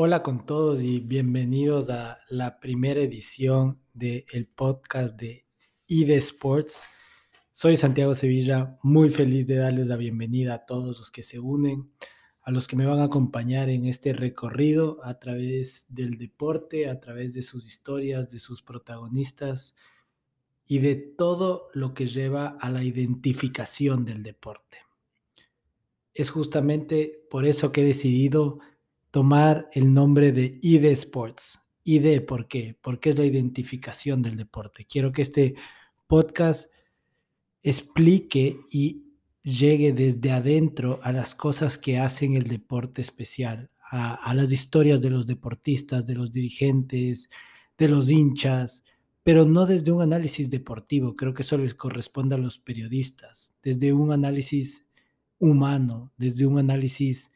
Hola con todos y bienvenidos a la primera edición del podcast de ID Sports. Soy Santiago Sevilla, muy feliz de darles la bienvenida a todos los que se unen, a los que me van a acompañar en este recorrido a través del deporte, a través de sus historias, de sus protagonistas y de todo lo que lleva a la identificación del deporte. Es justamente por eso que he decidido tomar el nombre de ID Sports. ID, ¿por qué? Porque es la identificación del deporte. Quiero que este podcast explique y llegue desde adentro a las cosas que hacen el deporte especial, a, las historias de los deportistas, de los dirigentes, de los hinchas, pero no desde un análisis deportivo, creo que eso les corresponde a los periodistas, desde un análisis humano, desde un análisis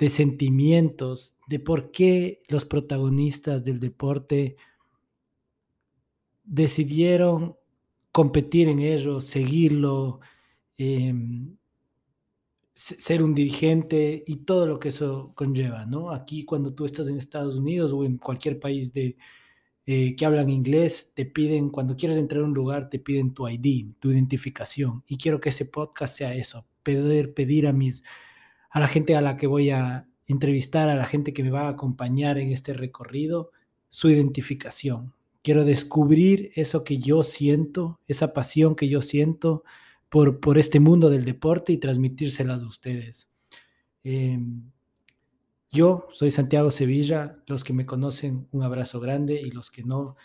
de sentimientos, de por qué los protagonistas del deporte decidieron competir en ello, seguirlo, em, ser un dirigente y todo lo que eso conlleva, ¿no? Aquí cuando tú estás en Estados Unidos o en cualquier país de, eh, que hablan inglés, te piden, cuando quieres entrar a un lugar, te piden tu ID, tu identificación. Y quiero que ese podcast sea eso, poder pedir a mis a la gente a la que voy a entrevistar, a la gente que me va a acompañar en este recorrido, su identificación. Quiero descubrir eso que yo siento, esa pasión que yo siento por, por este mundo del deporte y transmitírselas a ustedes. Em, yo soy Santiago Sevilla, los que me conocen, un abrazo grande y los que no,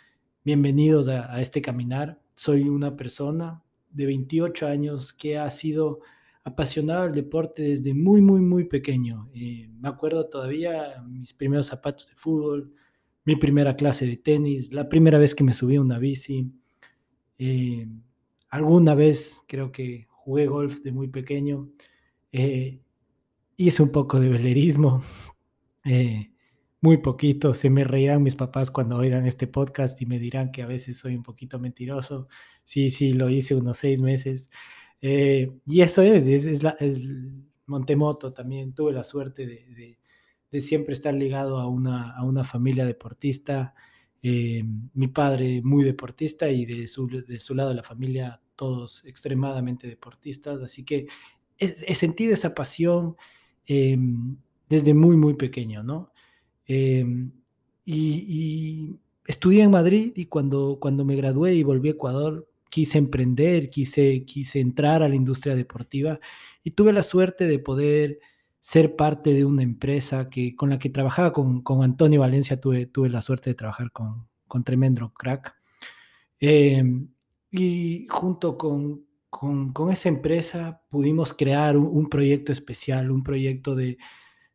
bienvenidos a, a este caminar. Soy una persona de 28 años que ha sido apasionado al deporte desde muy, muy, muy pequeño. Eh, me acuerdo todavía mis primeros zapatos de fútbol, mi primera clase de tenis, la primera vez que me subí a una bici. Eh, alguna vez creo que jugué golf de muy pequeño. Eh, hice un poco de velerismo. muy poquito, se me reirán mis papás cuando oigan este podcast y me dirán que a veces soy un poquito mentiroso. Sí, sí, lo hice unos seis meses. Eh, y eso es, es, la, Montemoto también. Tuve la suerte de, de, siempre estar ligado a una, a una familia deportista. Eh, mi padre muy deportista y de su, de su lado la familia todos extremadamente deportistas. Así que he, sentido esa pasión em, desde muy, muy pequeño, ¿no? Y, y, estudié en Madrid y cuando, cuando me gradué y volví a Ecuador, quise emprender, quise, quise entrar a la industria deportiva y tuve la suerte de poder ser parte de una empresa que, con la que trabajaba con, con Antonio Valencia, tuve, tuve la suerte de trabajar con, con tremendo crack. Em, y junto con, con, con, esa empresa pudimos crear un, proyecto especial, un proyecto de,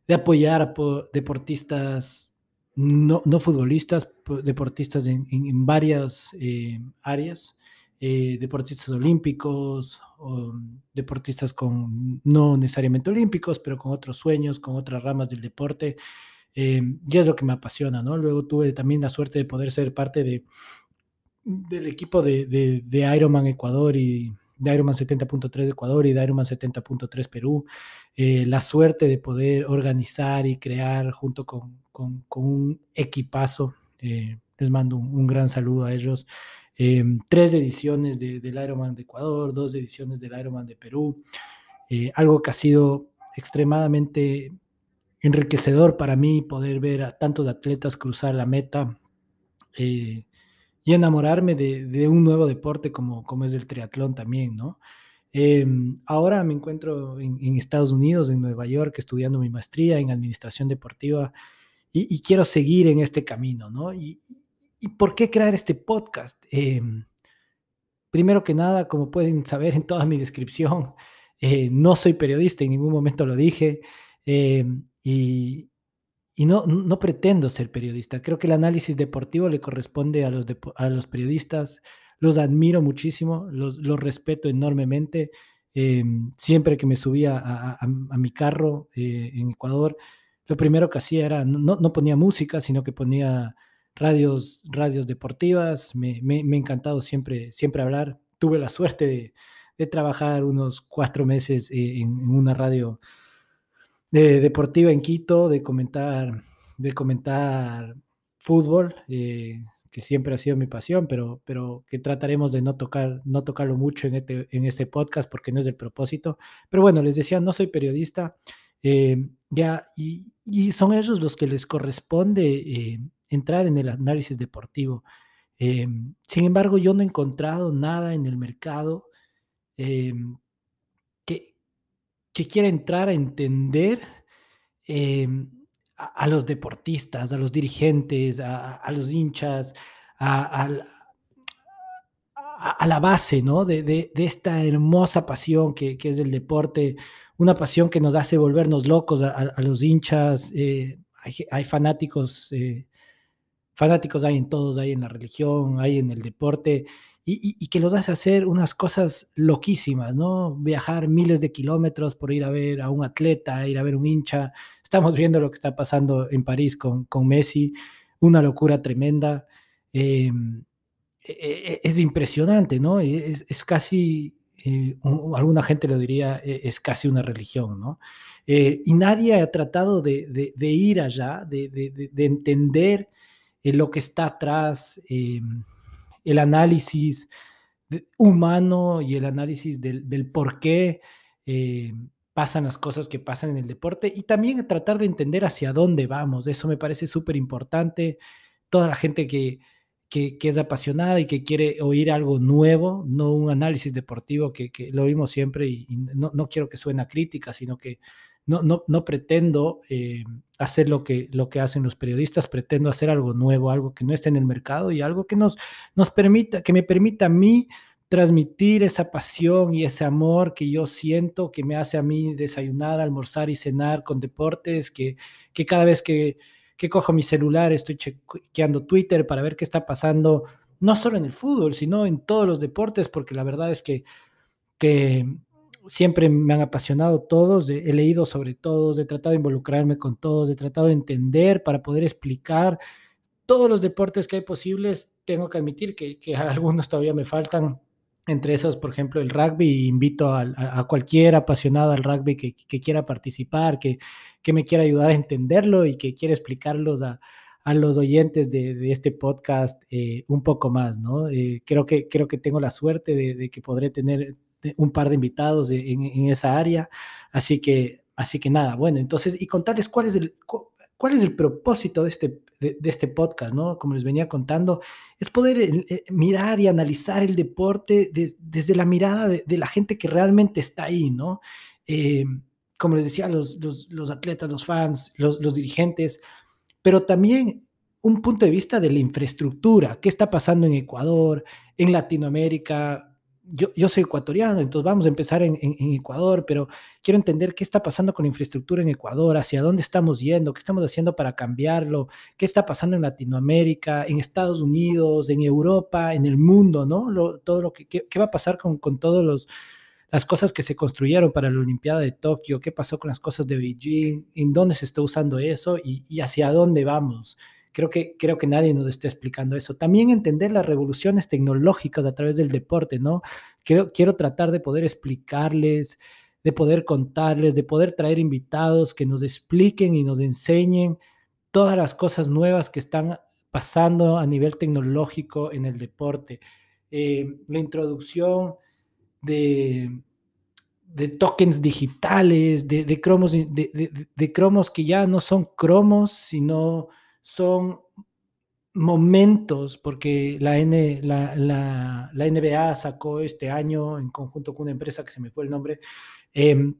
de apoyar a deportistas, no, no, futbolistas, deportistas en, en, varias eh, áreas. Eh, deportistas olímpicos, o deportistas con no necesariamente olímpicos, pero con otros sueños, con otras ramas del deporte. Eh, y es lo que me apasiona, ¿no? Luego tuve también la suerte de poder ser parte de, del equipo de, de, Ironman Ecuador y de Ironman 70.3 Ecuador y de Ironman 70.3 Perú. Eh, la suerte de poder organizar y crear junto con, con, un equipazo. les mando un, gran saludo a ellos. Em, tres ediciones del Ironman de Ecuador, dos ediciones del Ironman de Perú, eh, algo que ha sido extremadamente enriquecedor para mí poder ver a tantos atletas cruzar la meta eh, y enamorarme de, un nuevo deporte como, como es el triatlón también, ¿no? Em, ahora me encuentro en, Estados Unidos, en Nueva York, estudiando mi maestría en administración deportiva y, quiero seguir en este camino, ¿no? ¿Y por qué crear este podcast? Em, primero que nada, como pueden saber en toda mi descripción, eh, no soy periodista, en ningún momento lo dije, em, y, no, no, pretendo ser periodista. Creo que el análisis deportivo le corresponde a los, a los periodistas, los admiro muchísimo, los, los respeto enormemente. Em, siempre que me subía a, mi carro eh, en Ecuador, lo primero que hacía era, no, no ponía música, sino que ponía radios, radios deportivas. Me, me, ha encantado siempre, siempre hablar. Tuve la suerte de, trabajar unos cuatro meses eh, en, una radio de, deportiva en Quito, de comentar de comentar fútbol, eh, que siempre ha sido mi pasión, pero, pero que trataremos de no, tocar, no tocarlo mucho en este, en este podcast porque no es el propósito. Pero bueno, les decía, no soy periodista, eh, ya, y, son ellos los que les corresponde entrar en el análisis deportivo. Eh, sin embargo, yo no he encontrado nada en el mercado eh, que, que, quiera entrar a entender eh, a, los deportistas, a los dirigentes, a, los hinchas, a, la base ¿no? de, de, esta hermosa pasión que, que, es el deporte, una pasión que nos hace volvernos locos a, los hinchas. Eh, hay, hay, fanáticos eh, fanáticos hay en todos, hay en la religión, hay en el deporte, y, que los hace hacer unas cosas loquísimas, ¿no? Viajar miles de kilómetros por ir a ver a un atleta, ir a ver un hincha. Estamos viendo lo que está pasando en París con, con Messi, una locura tremenda. Eh, es impresionante, ¿no? Es, es casi, eh, alguna gente lo diría, e, es casi una religión, ¿no? Eh, y nadie ha tratado de, ir allá, de entender eh, lo que está atrás, eh, el análisis humano y el análisis del, del por qué eh, pasan las cosas que pasan en el deporte y también tratar de entender hacia dónde vamos. Eso me parece súper importante. Toda la gente que, que, que, es apasionada y que quiere oír algo nuevo, no un análisis deportivo que, que lo oímos siempre y, no, no, quiero que suene a crítica, sino que no, no, no pretendo eh, hacer lo que, lo que hacen los periodistas, pretendo hacer algo nuevo, algo que no esté en el mercado y algo que nos, nos permita, que me permita a mí transmitir esa pasión y ese amor que yo siento, que me hace a mí desayunar, almorzar y cenar con deportes, que, que cada vez que, que cojo mi celular estoy chequeando Twitter para ver qué está pasando, no solo en el fútbol, sino en todos los deportes, porque la verdad es que, que siempre me han apasionado todos, he leído sobre todos, he tratado de involucrarme con todos, he tratado de entender para poder explicar todos los deportes que hay posibles. Tengo que admitir que, que algunos todavía me faltan, entre esos, por ejemplo, el rugby. Invito a, cualquier apasionado al rugby que, quiera participar, que, que, me quiera ayudar a entenderlo y que quiera explicarlos a, a los oyentes de, de este podcast eh, un poco más, ¿no? Eh, creo, que, creo que tengo la suerte de, de que podré tener un par de invitados en, esa área. Así que, así que nada, bueno, entonces, y contarles cuál es el, cuál es el propósito de este, de, este podcast, ¿no? Como les venía contando, es poder eh, mirar y analizar el deporte de, desde la mirada de, la gente que realmente está ahí, ¿no? Eh, como les decía, los, los, los atletas, los fans, los, los dirigentes, pero también un punto de vista de la infraestructura, qué está pasando en Ecuador, en Latinoamérica, yo, yo, soy ecuatoriano, entonces vamos a empezar en, Ecuador, pero quiero entender qué está pasando con la infraestructura en Ecuador, hacia dónde estamos yendo, qué estamos haciendo para cambiarlo, qué está pasando en Latinoamérica, en Estados Unidos, en Europa, en el mundo, ¿no? Todo lo que, qué, qué, va a pasar con, con todos los las cosas que se construyeron para la Olimpiada de Tokio, qué pasó con las cosas de Beijing, en dónde se está usando eso y, y hacia dónde vamos. Creo que, creo que nadie nos está explicando eso. También entender las revoluciones tecnológicas a través del deporte, ¿no? Quiero, quiero tratar de poder explicarles, de poder contarles, de poder traer invitados que nos expliquen y nos enseñen todas las cosas nuevas que están pasando a nivel tecnológico en el deporte. Eh, la introducción de, de tokens digitales, de, de cromos, de, de, de, cromos que ya no son cromos, sino son momentos, porque la, N, la, la, la, NBA sacó este año en conjunto con una empresa que se me fue el nombre, eh,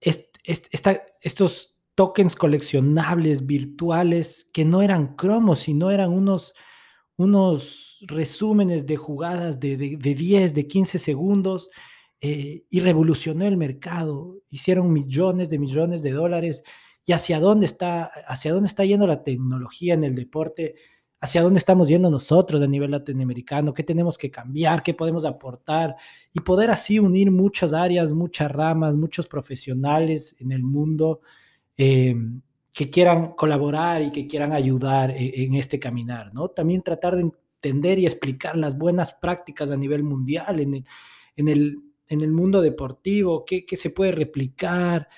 est, est, esta, estos tokens coleccionables virtuales que no eran cromos, sino eran unos, unos resúmenes de jugadas de, de, de 10, de 15 segundos eh, y revolucionó el mercado. Hicieron millones de millones de dólares y hacia dónde está, hacia dónde está yendo la tecnología en el deporte, hacia dónde estamos yendo nosotros a nivel latinoamericano, qué tenemos que cambiar, qué podemos aportar y poder así unir muchas áreas, muchas ramas, muchos profesionales en el mundo eh, que quieran colaborar y que quieran ayudar en, en, este caminar, ¿no? También tratar de entender y explicar las buenas prácticas a nivel mundial en el, en el, en el mundo deportivo, qué, qué se puede replicar,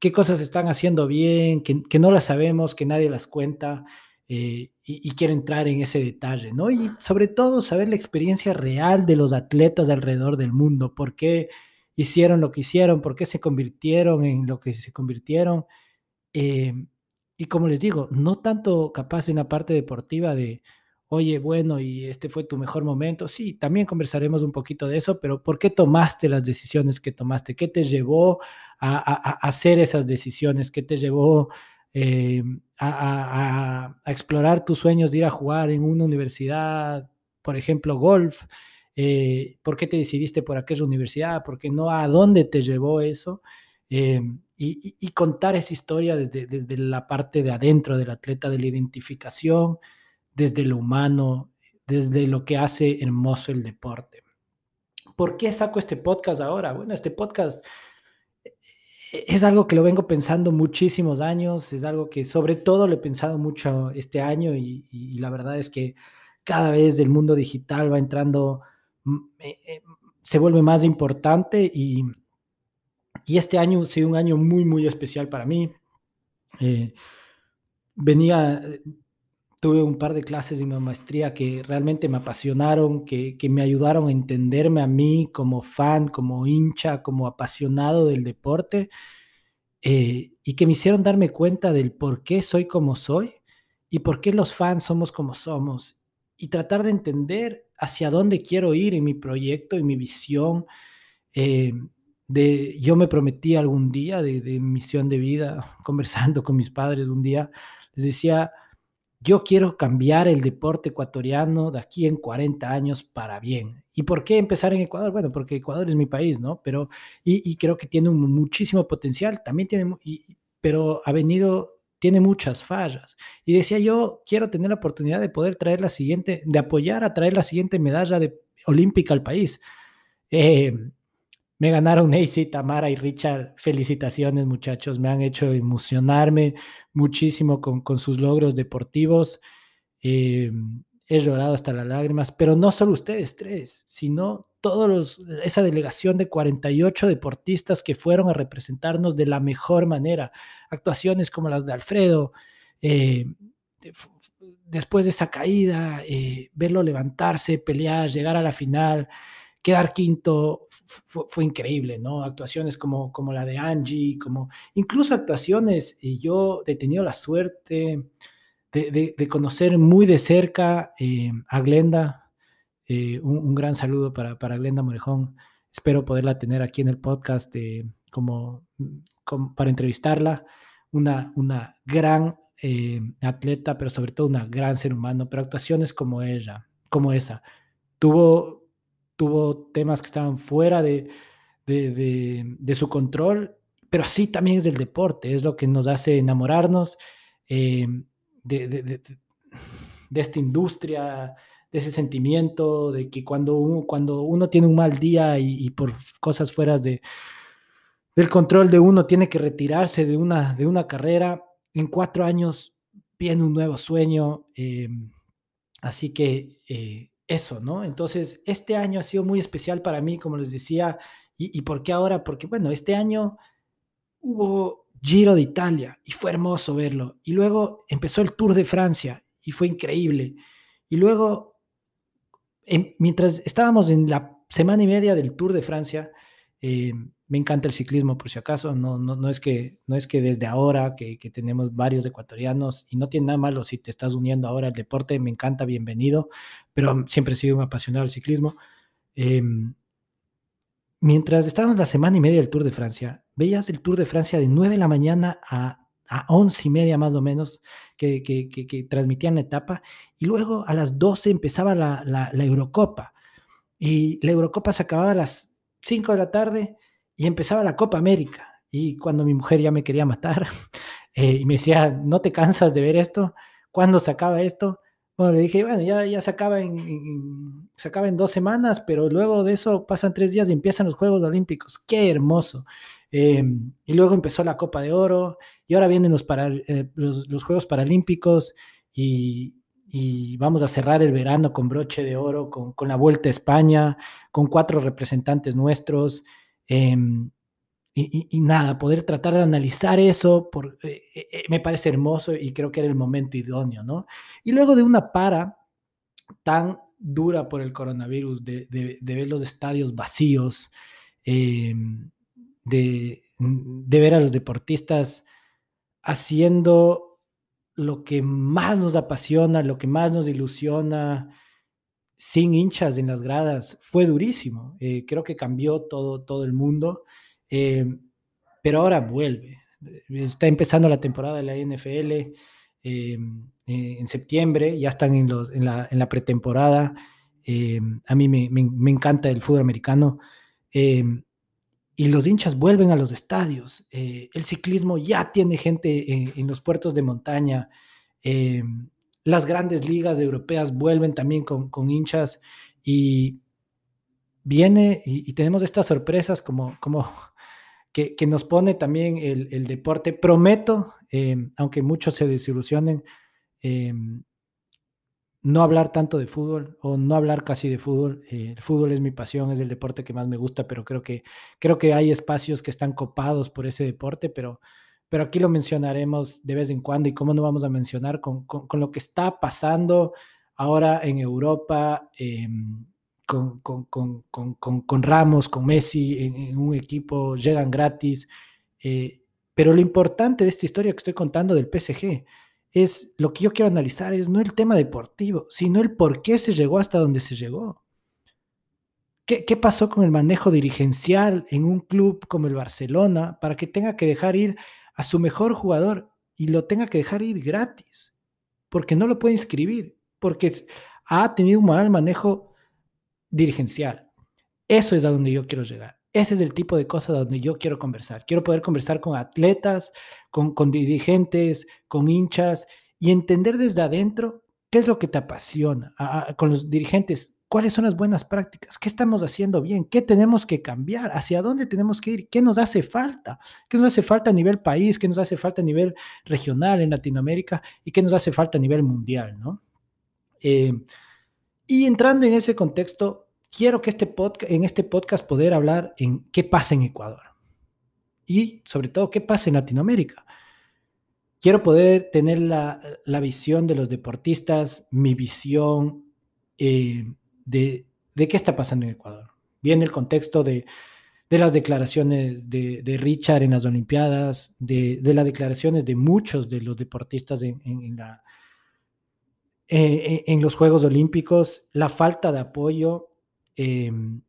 qué cosas están haciendo bien, que, que no las sabemos, que nadie las cuenta. Eh, y, y, quiero entrar en ese detalle, ¿no? Y sobre todo saber la experiencia real de los atletas alrededor del mundo, por qué hicieron lo que hicieron, por qué se convirtieron en lo que se convirtieron. Eh, y como les digo, no tanto capaz en la parte deportiva de, oye, bueno, y este fue tu mejor momento. Sí, también conversaremos un poquito de eso, pero ¿por qué tomaste las decisiones que tomaste? ¿Qué te llevó a, hacer esas decisiones? ¿Qué te llevó eh, a, a, explorar tus sueños de ir a jugar en una universidad, por ejemplo, golf? Eh, ¿Por qué te decidiste por aquella universidad? ¿Por qué no? ¿A dónde te llevó eso? Eh, y, y, contar esa historia desde, desde la parte de adentro del atleta, de la identificación, desde lo humano, desde lo que hace hermoso el deporte. ¿Por qué saco este podcast ahora? Bueno, este podcast es algo que lo vengo pensando muchísimos años, es algo que sobre todo lo he pensado mucho este año y, y la verdad es que cada vez el mundo digital va entrando, mm, eh, eh, se vuelve más importante y, y, este año ha sido un año muy, muy especial para mí. Eh, venía, tuve un par de clases de mi maestría que realmente me apasionaron, que, que me ayudaron a entenderme a mí como fan, como hincha, como apasionado del deporte, eh, y que me hicieron darme cuenta del por qué soy como soy y por qué los fans somos como somos, y tratar de entender hacia dónde quiero ir en mi proyecto y mi visión. Eh, de, yo me prometí algún día de, de misión de vida, conversando con mis padres un día, les decía, yo quiero cambiar el deporte ecuatoriano de aquí en 40 años para bien. ¿Y por qué empezar en Ecuador? Bueno, porque Ecuador es mi país, ¿no? Pero, y, y creo que tiene un muchísimo potencial, también tiene, y, pero ha venido, tiene muchas fallas. Y decía yo, quiero tener la oportunidad de poder traer la siguiente, de apoyar a traer la siguiente medalla de, olímpica al país. Eh, me ganaron Neisy, Tamara y Richard. Felicitaciones, muchachos. Me han hecho emocionarme muchísimo con, con sus logros deportivos. Eh, he llorado hasta las lágrimas, pero no solo ustedes tres, sino los, esa delegación de 48 deportistas que fueron a representarnos de la mejor manera. Actuaciones como las de Alfredo. Eh, después de esa caída, eh, verlo levantarse, pelear, llegar a la final, quedar quinto, fue, increíble, ¿no? Actuaciones como, como la de Angie, como incluso actuaciones, y yo he tenido la suerte de, de, conocer muy de cerca eh, a Glenda, eh, un, gran saludo para, para Glenda Morejón, espero poderla tener aquí en el podcast de, como, como, para entrevistarla, una, una gran eh, atleta, pero sobre todo una gran ser humano, pero actuaciones como ella, como esa. Tuvo tuvo temas que estaban fuera de, de, de, su control, pero así también es del deporte, es lo que nos hace enamorarnos eh, de, esta industria, de ese sentimiento, de que cuando uno, cuando uno tiene un mal día y, y por cosas fuera de, del control de uno tiene que retirarse de una, de una carrera, en cuatro años viene un nuevo sueño, eh, así que eh, eso, ¿no? Entonces, este año ha sido muy especial para mí, como les decía. ¿Y, y por qué ahora? Porque, bueno, este año hubo Giro de Italia y fue hermoso verlo. Y luego empezó el Tour de Francia y fue increíble. Y luego, en, mientras estábamos en la semana y media del Tour de Francia, eh, me encanta el ciclismo, por si acaso. No, no, no, es, que, no es que desde ahora que, tenemos varios ecuatorianos, y no tiene nada malo si te estás uniendo ahora al deporte, me encanta, bienvenido, pero siempre he sido un apasionado del ciclismo. Eh, mientras estábamos la semana y media del Tour de Francia, veías el Tour de Francia de 9 de la mañana a, a 11 y media más o menos, que, transmitían la etapa, y luego a las 12 empezaba la, la, la Eurocopa. Y la Eurocopa se acababa a las 5 de la tarde y empezaba la Copa América. Y cuando mi mujer ya me quería matar eh, y me decía, ¿no te cansas de ver esto? ¿Cuándo se acaba esto? Bueno, le dije, bueno, ya, ya se, acaba en, se acaba en dos semanas, pero luego de eso pasan tres días y empiezan los Juegos Olímpicos. ¡Qué hermoso! Eh, y luego empezó la Copa de Oro y ahora vienen los, eh, Juegos Paralímpicos y, y vamos a cerrar el verano con broche de oro, con, con la Vuelta a España, con cuatro representantes nuestros. Eh, y, nada, poder tratar de analizar eso por, eh, eh, me parece hermoso y creo que era el momento idóneo, ¿no? Y luego de una para tan dura por el coronavirus, de, ver los estadios vacíos, em, de ver a los deportistas haciendo lo que más nos apasiona, lo que más nos ilusiona, sin hinchas en las gradas, fue durísimo. Eh, creo que cambió todo, todo el mundo, eh, pero ahora vuelve. Está empezando la temporada de la NFL eh, en septiembre, ya están en, los, en, la, en la, pretemporada. a mí me, me, encanta el fútbol americano. y los hinchas vuelven a los estadios. el ciclismo ya tiene gente en, en los puertos de montaña. Las grandes ligas europeas vuelven también con, hinchas y viene y, tenemos estas sorpresas como, como que, nos pone también el, deporte. Prometo, em, aunque muchos se desilusionen, em, no hablar tanto de fútbol o no hablar casi de fútbol. Eh, el fútbol es mi pasión, es el deporte que más me gusta, pero creo que, creo que hay espacios que están copados por ese deporte, pero pero aquí lo mencionaremos de vez en cuando y cómo no vamos a mencionar con, lo que está pasando ahora en Europa, em, con, con, Ramos, con Messi en, un equipo, llegan gratis. Eh, pero lo importante de esta historia que estoy contando del PSG es lo que yo quiero analizar, es no el tema deportivo, sino el por qué se llegó hasta donde se llegó. ¿Qué, ¿Qué, pasó con el manejo dirigencial en un club como el Barcelona para que tenga que dejar ir a su mejor jugador y lo tenga que dejar ir gratis, porque no lo puede inscribir, porque ha tenido un mal manejo dirigencial. Eso es a donde yo quiero llegar. Ese es el tipo de cosas a donde yo quiero conversar. Quiero poder conversar con atletas, con, con dirigentes, con hinchas y entender desde adentro qué es lo que te apasiona. con los dirigentes, cuáles son las buenas prácticas, qué estamos haciendo bien, qué tenemos que cambiar, hacia dónde tenemos que ir, qué nos hace falta, qué nos hace falta a nivel país, qué nos hace falta a nivel regional en Latinoamérica y qué nos hace falta a nivel mundial, ¿no? Eh, y entrando en ese contexto, quiero que este podcast, en este podcast poder hablar en qué pasa en Ecuador y sobre todo qué pasa en Latinoamérica. Quiero poder tener la, visión de los deportistas, mi visión, eh, de, qué está pasando en Ecuador. Viene el contexto de, las declaraciones de, Richard en las Olimpiadas, de, las declaraciones de muchos de los deportistas en, la, eh, en los Juegos Olímpicos, la falta de apoyo. Em,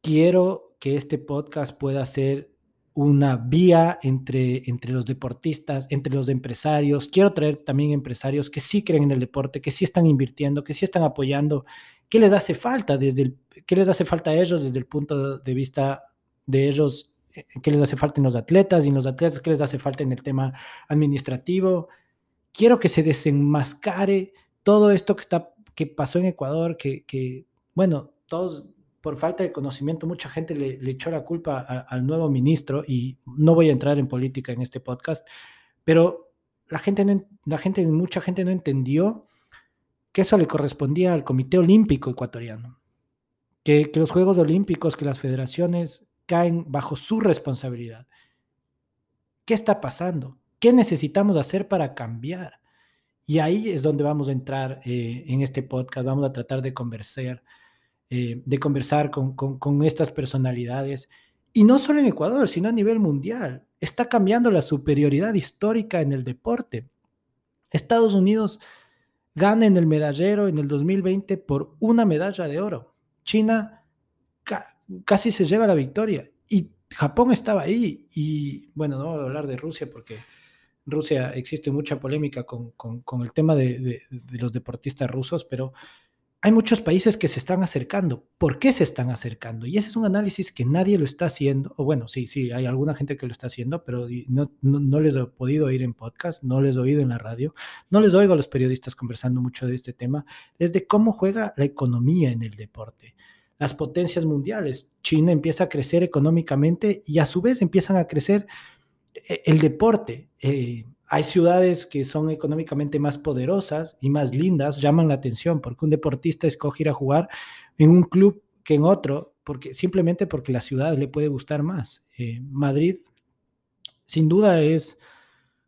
quiero que este podcast pueda ser una vía entre, entre los deportistas, entre los empresarios. Quiero traer también empresarios que sí creen en el deporte, que sí están invirtiendo, que sí están apoyando ¿Qué les hace falta desde el, qué les hace falta a ellos desde el punto de vista de ellos? Eh, ¿Qué les hace falta en los atletas y en los atletas qué les hace falta en el tema administrativo? Quiero que se desenmascare todo esto que está que pasó en Ecuador, que, bueno, todos por falta de conocimiento, mucha gente le, echó la culpa al nuevo ministro y no voy a entrar en política en este podcast, pero la gente, la gente, mucha gente no entendió que eso le correspondía al Comité Olímpico Ecuatoriano, que, los Juegos Olímpicos, que las federaciones caen bajo su responsabilidad. ¿Qué está pasando? ¿Qué necesitamos hacer para cambiar? Y ahí es donde vamos a entrar eh, en este podcast, vamos a tratar de conversar, eh, de conversar con, con estas personalidades. Y no solo en Ecuador, sino a nivel mundial. Está cambiando la superioridad histórica en el deporte. Estados Unidos gana en el medallero en el 2020 por una medalla de oro. China casi se lleva la victoria y Japón estaba ahí. Y bueno, no voy a hablar de Rusia porque Rusia existe mucha polémica con, el tema de, los deportistas rusos, pero hay muchos países que se están acercando. ¿Por qué se están acercando? Y ese es un análisis que nadie lo está haciendo, o bueno, sí, sí, hay alguna gente que lo está haciendo, pero no, no, les he podido oír en podcast, no les he oído en la radio, no les oigo a los periodistas conversando mucho de este tema, desde cómo juega la economía en el deporte. Las potencias mundiales, China empieza a crecer económicamente y a su vez empiezan a crecer eh, el deporte. Eh, hay ciudades que son económicamente más poderosas y más lindas, llaman la atención, porque un deportista escoge ir a jugar en un club que en otro, porque, simplemente porque la ciudad le puede gustar más. Eh, Madrid, sin duda, es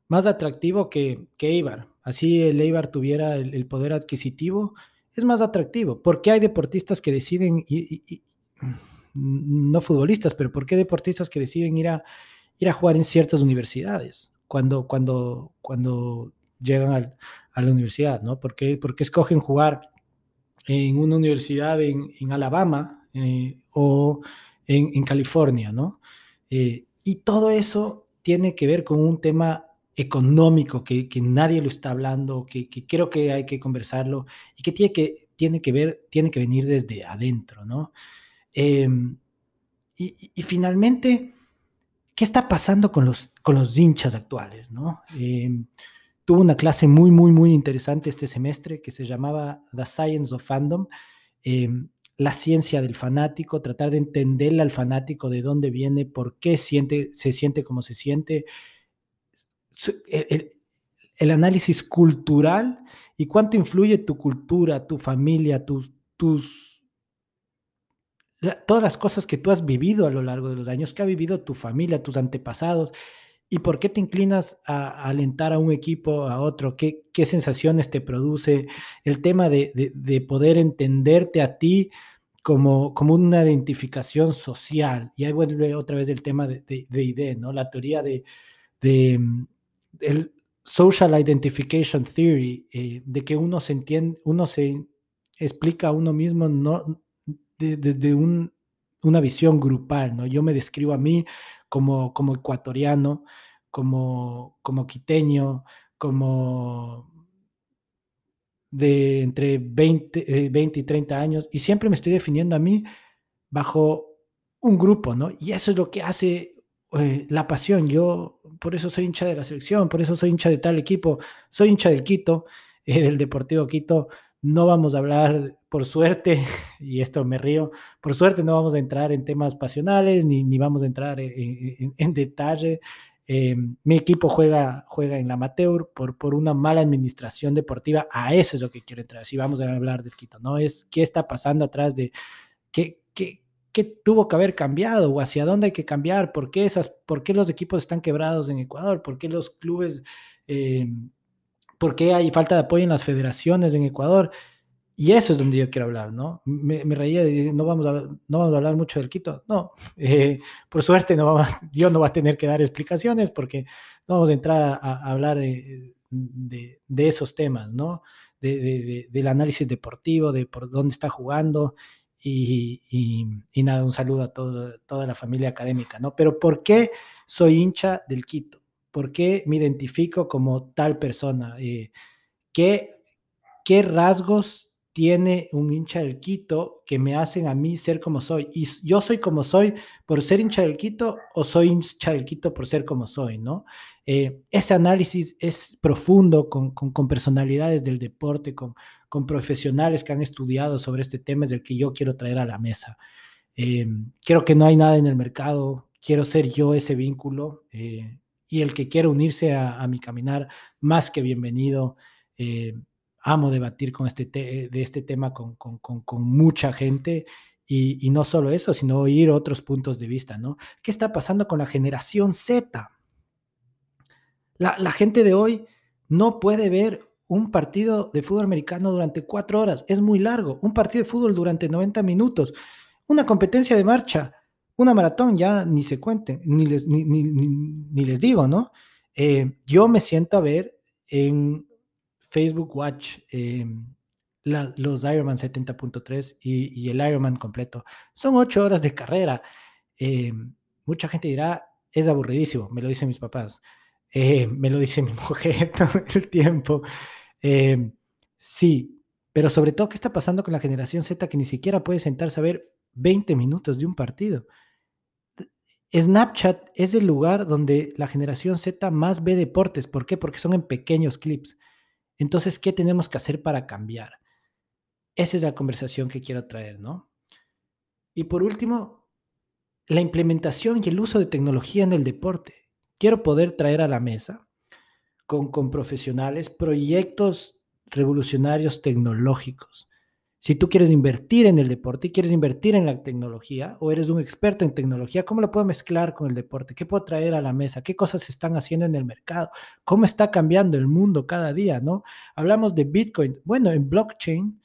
más atractivo que, que Eibar. Así el Eibar tuviera el, poder adquisitivo, es más atractivo. porque hay deportistas que deciden, y, no futbolistas, pero por qué deportistas que deciden ir a, ir a jugar en ciertas universidades cuando, cuando, cuando llegan a la universidad, ¿no? ¿Por qué, escogen jugar en una universidad en, Alabama eh, o en, California, ¿no? Eh, y todo eso tiene que ver con un tema económico que, nadie lo está hablando, que, creo que hay que conversarlo y que tiene que, tiene que ver, tiene que venir desde adentro, ¿no? Em, y, finalmente, ¿qué está pasando con los, con los hinchas actuales, ¿no? Tuve una clase muy, muy, muy interesante este semestre que se llamaba The Science of Fandom, em, la ciencia del fanático, tratar de entenderle al fanático de dónde viene, por qué siente, se siente como se siente, el, análisis cultural y cuánto influye tu cultura, tu familia, tus, tus, todas las cosas que tú has vivido a lo largo de los años, que ha vivido tu familia, tus antepasados, y por qué te inclinas a, alentar a un equipo, a otro, qué, qué sensaciones te produce, el tema de, de, poder entenderte a ti como, como una identificación social. Y ahí vuelve otra vez el tema de, de, ID, ¿no? La teoría de, de, el social identification theory, eh, de que uno se entiende, uno se explica a uno mismo no desde un, una visión grupal, ¿no? Yo me describo a mí como, como ecuatoriano, como, como quiteño, como de entre 20, 20 y 30 años, y siempre me estoy definiendo a mí bajo un grupo, ¿no? Y eso es lo que hace eh, la pasión. Yo por eso soy hincha de la selección, por eso soy hincha de tal equipo, soy hincha del Quito, eh, del Deportivo Quito. No vamos a hablar, por suerte, y esto me río, por suerte no vamos a entrar en temas pasionales ni, ni vamos a entrar en, detalle. Eh, mi equipo juega, juega en la amateur por, por una mala administración deportiva. A eso es lo que quiero entrar. Si vamos a hablar del Quito, ¿no? Es qué está pasando atrás de qué, qué, qué tuvo que haber cambiado o hacia dónde hay que cambiar, por qué, esas, por qué los equipos están quebrados en Ecuador, por qué los clubes, eh, por qué hay falta de apoyo en las federaciones en Ecuador. Y eso es donde yo quiero hablar, ¿no? Me, reía de no vamos, a, no vamos a hablar mucho del Quito. No, eh, por suerte no vamos, yo no va a tener que dar explicaciones porque no vamos a entrar a, hablar eh, de, esos temas, ¿no? De, de, del análisis deportivo, de por dónde está jugando y, nada, un saludo a toda la familia académica, ¿no? Pero ¿por qué soy hincha del Quito? ¿Por qué me identifico como tal persona? Eh, ¿qué, ¿Qué rasgos tiene un hincha del Quito que me hacen a mí ser como soy? ¿Y yo soy como soy por ser hincha del Quito o soy hincha del Quito por ser como soy, no? Eh, ese análisis es profundo con, con, personalidades del deporte, con, con, profesionales que han estudiado sobre este tema, es el que yo quiero traer a la mesa. Eh, creo que no hay nada en el mercado, quiero ser yo ese vínculo eh, y el que quiera unirse a, mi caminar, más que bienvenido. amo debatir con este de este tema con, con mucha gente y, y, no solo eso, sino oír otros puntos de vista, ¿no? ¿Qué está pasando con la generación Z? La, gente de hoy no puede ver un partido de fútbol americano durante cuatro horas. Es muy largo. Un partido de fútbol durante 90 minutos. Una competencia de marcha, una maratón, ya ni se cuenten, ni les, ni, les digo, ¿no? Eh, yo me siento a ver en Facebook Watch em, los Ironman 70.3 y, el Ironman completo. Son ocho horas de carrera. Em, mucha gente dirá, es aburridísimo, me lo dicen mis papás. Eh, me lo dice mi mujer todo el tiempo. Sí, pero sobre todo, ¿qué está pasando con la generación Z que ni siquiera puede sentarse a ver 20 minutos de un partido? Snapchat es el lugar donde la generación Z más ve deportes. ¿Por qué? Porque son en pequeños clips. Entonces, ¿qué tenemos que hacer para cambiar? Esa es la conversación que quiero traer, ¿no? Y por último, la implementación y el uso de tecnología en el deporte quiero poder traer a la mesa con, con profesionales proyectos revolucionarios tecnológicos si tú quieres invertir en el deporte y quieres invertir en la tecnología o eres un experto en tecnología, ¿cómo lo puedo mezclar con el deporte? ¿Qué puedo traer a la mesa? ¿Qué cosas se están haciendo en el mercado? ¿Cómo está cambiando el mundo cada día? ¿no? Hablamos de Bitcoin. Bueno, en blockchain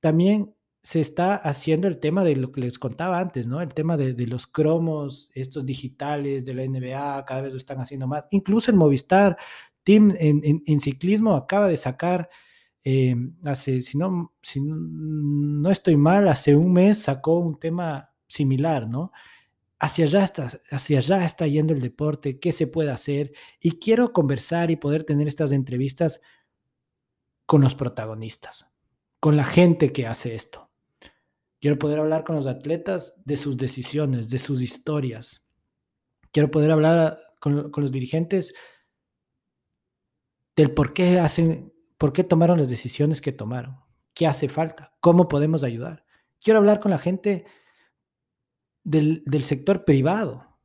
también se está haciendo el tema de lo que les contaba antes, ¿no? El tema de, los cromos, estos digitales de la NBA, cada vez lo están haciendo más. Incluso el Movistar Team en ciclismo acaba de sacar eh, hace, si no, si no estoy mal, hace un mes sacó un tema similar, ¿no? Hacia allá, está, hacia allá está yendo el deporte, qué se puede hacer. Y quiero conversar y poder tener estas entrevistas con los protagonistas, con la gente que hace esto. Quiero poder hablar con los atletas de sus decisiones, de sus historias. Quiero poder hablar con, con los dirigentes del por qué hacen ¿Por qué tomaron las decisiones que tomaron? ¿Qué hace falta? ¿Cómo podemos ayudar? Quiero hablar con la gente del, sector privado.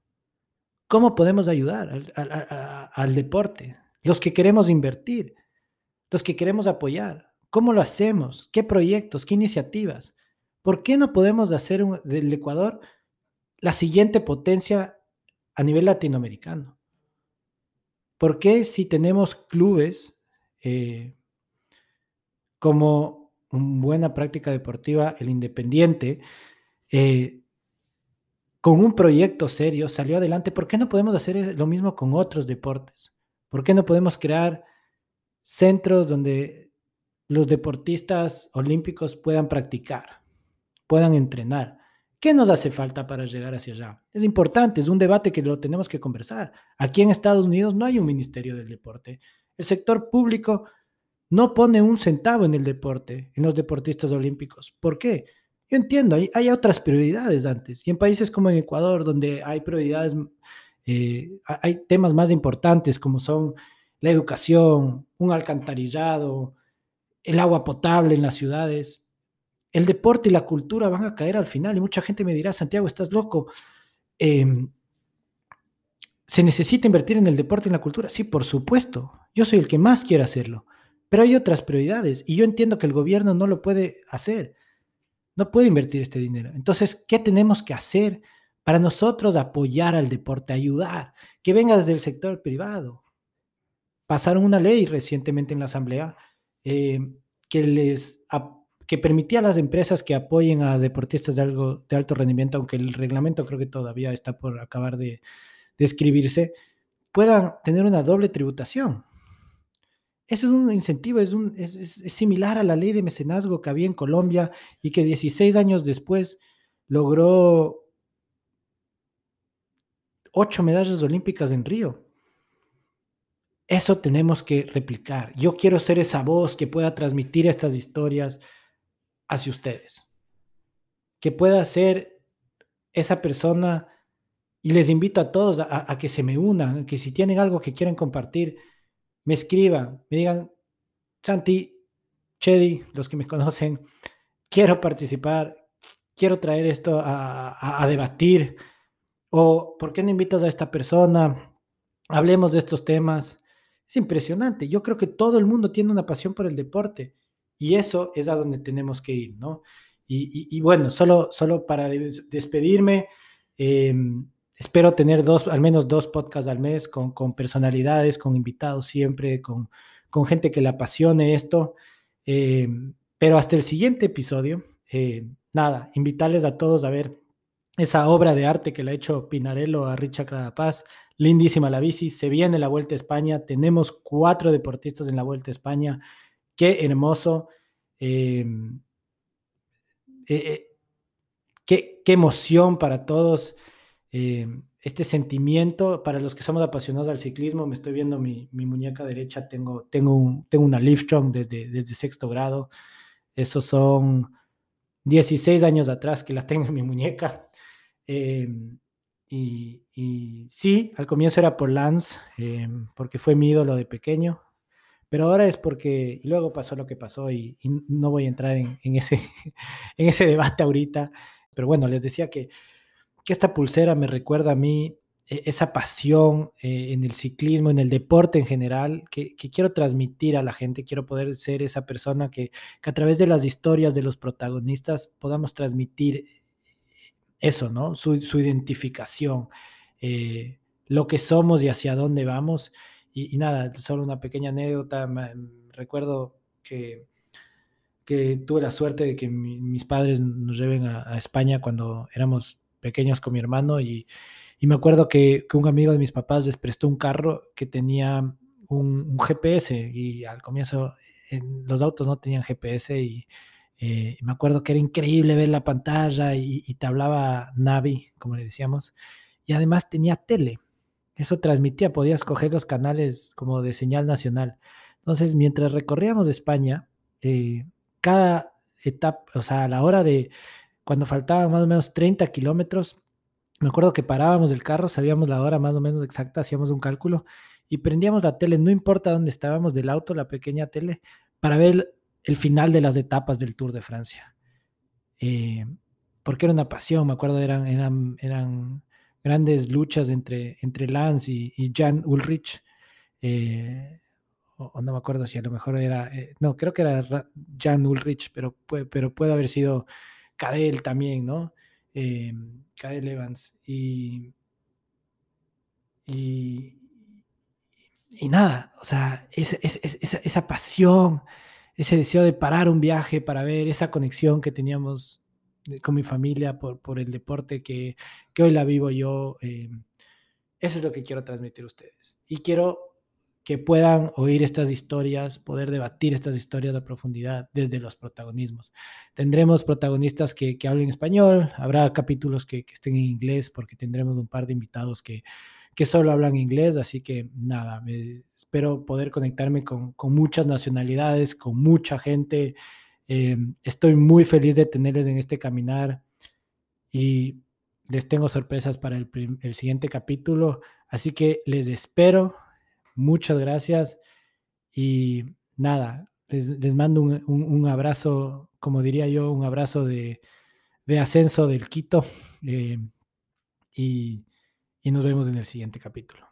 ¿Cómo podemos ayudar al, al, deporte? Los que queremos invertir, los que queremos apoyar. ¿Cómo lo hacemos? ¿Qué proyectos? ¿Qué iniciativas? ¿Por qué no podemos hacer del Ecuador la siguiente potencia a nivel latinoamericano? ¿Por qué si tenemos clubes eh, como buena práctica deportiva, el Independiente, eh, con un proyecto serio, salió adelante. ¿Por qué no podemos hacer lo mismo con otros deportes? ¿Por qué no podemos crear centros donde los deportistas olímpicos puedan practicar, puedan entrenar? ¿Qué nos hace falta para llegar hacia allá? Es importante, es un debate que lo tenemos que conversar. Aquí en Estados Unidos no hay un ministerio del deporte. El sector público no pone un centavo en el deporte, en los deportistas olímpicos. ¿Por qué? Yo entiendo, hay, otras prioridades antes. Y en países como en Ecuador, donde hay prioridades, eh, hay temas más importantes como son la educación, un alcantarillado, el agua potable en las ciudades, el deporte y la cultura van a caer al final. Y mucha gente me dirá, Santiago, estás loco. Em, ¿Se necesita invertir en el deporte y en la cultura? Sí, por supuesto. Yo soy el que más quiere hacerlo. Pero hay otras prioridades y yo entiendo que el gobierno no lo puede hacer, no puede invertir este dinero. Entonces, ¿qué tenemos que hacer para nosotros apoyar al deporte, ayudar, que venga desde el sector privado? Pasaron una ley recientemente en la Asamblea eh, que les que permitía a las empresas que apoyen a deportistas de, algo, de alto rendimiento, aunque el reglamento creo que todavía está por acabar de, de escribirse, puedan tener una doble tributación. Eso es un incentivo, es, similar a la ley de mecenazgo que había en Colombia y que 16 años después logró ocho medallas olímpicas en Río. Eso tenemos que replicar. Yo quiero ser esa voz que pueda transmitir estas historias hacia ustedes. Que pueda ser esa persona y les invito a todos a, a que se me unan, que si tienen algo que quieren compartir, me escriban, me digan, Santi, Chedi, los que me conocen, quiero participar, quiero traer esto a, debatir, o ¿por qué no invitas a esta persona? Hablemos de estos temas. Es impresionante. Yo creo que todo el mundo tiene una pasión por el deporte y eso es a donde tenemos que ir, ¿no? Y, bueno, solo, solo para despedirme, em, espero tener dos, al menos dos podcasts al mes con, personalidades, con invitados siempre, con, gente que le apasione esto. Eh, pero hasta el siguiente episodio, eh, nada, invitarles a todos a ver esa obra de arte que le ha hecho Pinarello a Richard Paz. Lindísima la bici, se viene la Vuelta a España, tenemos cuatro deportistas en la Vuelta a España, qué hermoso. Eh, qué, qué emoción para todos. Eh, este sentimiento, para los que somos apasionados al ciclismo, me estoy viendo mi, muñeca derecha, tengo, tengo, tengo una Liftron desde, desde sexto grado, esos son 16 años atrás que la tengo en mi muñeca. Em, y, sí, al comienzo era por Lance, em, porque fue mi ídolo de pequeño, pero ahora es porque y luego pasó lo que pasó y, no voy a entrar en, ese, en ese debate ahorita. Pero bueno, les decía que que esta pulsera me recuerda a mí e, esa pasión eh, en el ciclismo, en el deporte en general, que, quiero transmitir a la gente, quiero poder ser esa persona que, a través de las historias de los protagonistas podamos transmitir eso, ¿no? Su, identificación, eh, lo que somos y hacia dónde vamos. Y, nada, solo una pequeña anécdota, recuerdo que que tuve la suerte de que mis padres nos lleven a, España cuando éramos pequeños con mi hermano y, y me acuerdo que, que, un amigo de mis papás les prestó un carro que tenía un, GPS y al comienzo en los autos no tenían GPS y, eh, me acuerdo que era increíble ver la pantalla y, y, te hablaba Navi, como le decíamos, y además tenía tele. Eso transmitía, podías coger los canales como de señal nacional. Entonces, mientras recorríamos España, eh, cada etapa, o sea, a la hora de cuando faltaban más o menos 30 kilómetros, me acuerdo que parábamos el carro, sabíamos la hora más o menos exacta, hacíamos un cálculo y prendíamos la tele, no importa dónde estábamos del auto, la pequeña tele, para ver el final de las etapas del Tour de Francia. Eh, porque era una pasión, me acuerdo, eran, eran, eran grandes luchas entre, entre Lance y, Jan Ulrich. Eh, o, no me acuerdo si a lo mejor era, eh, no, creo que era Jan Ulrich, pero pero puede haber sido Cadel también, ¿no? Eh, Cadel Evans. Y, y, y nada, o sea, esa, esa, pasión, ese deseo de parar un viaje para ver esa conexión que teníamos con mi familia por, por el deporte que, que, hoy la vivo yo, eh, eso es lo que quiero transmitir a ustedes. Y quiero que puedan oír estas historias, poder debatir estas historias de profundidad desde los protagonismos. Tendremos protagonistas que, hablen español, habrá capítulos que, estén en inglés porque tendremos un par de invitados que, que solo hablan inglés, así que nada, espero poder conectarme con, muchas nacionalidades, con mucha gente. Eh, estoy muy feliz de tenerles en este caminar y les tengo sorpresas para el, el siguiente capítulo, así que les espero Muchas gracias y nada, les, mando un, un, abrazo, como diría yo, un abrazo de, de ascenso del Quito eh, y, y nos vemos en el siguiente capítulo.